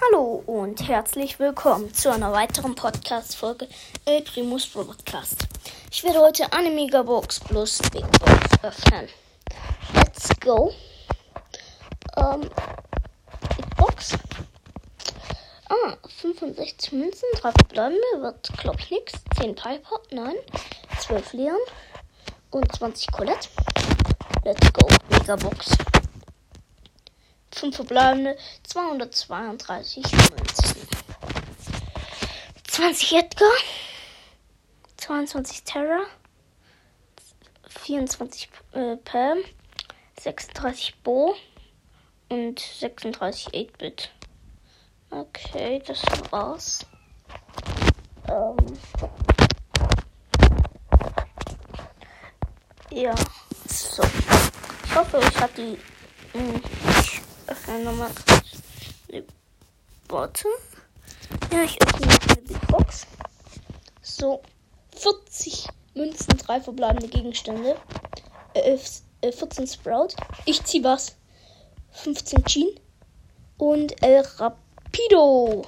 Hallo und herzlich willkommen zu einer weiteren Podcast-Folge El Primus Podcast. Ich werde heute eine Megabox plus Big Box öffnen. Let's go. Ähm, Big Box. Ah, 65 Münzen, 3 verbleibende, wird glaube ich nix. 10 Piper, nein. 12 Leon und 20 Colette. Let's go, Megabox. 5 verbleibende, 232 Münzen. 20 Edgar, 22 Terra, 24 äh, Pam, 36 Bo und 36 8-Bit. Okay, das war's. Ähm. Ja, so. Ich hoffe, ich habe die. Mh, öffne nochmal. Ne, warte. Ja, ich öffne eine Big Box. So. 40 Münzen, 3 verbleibende Gegenstände. Äh, äh, 14 Sprout. Ich zieh was. 15 Jean. Und El Rapido.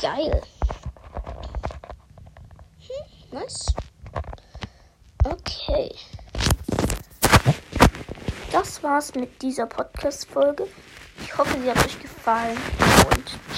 Geil. Hm, nice. Okay. Das war's mit dieser Podcast-Folge. Ich hoffe, sie hat euch gefallen und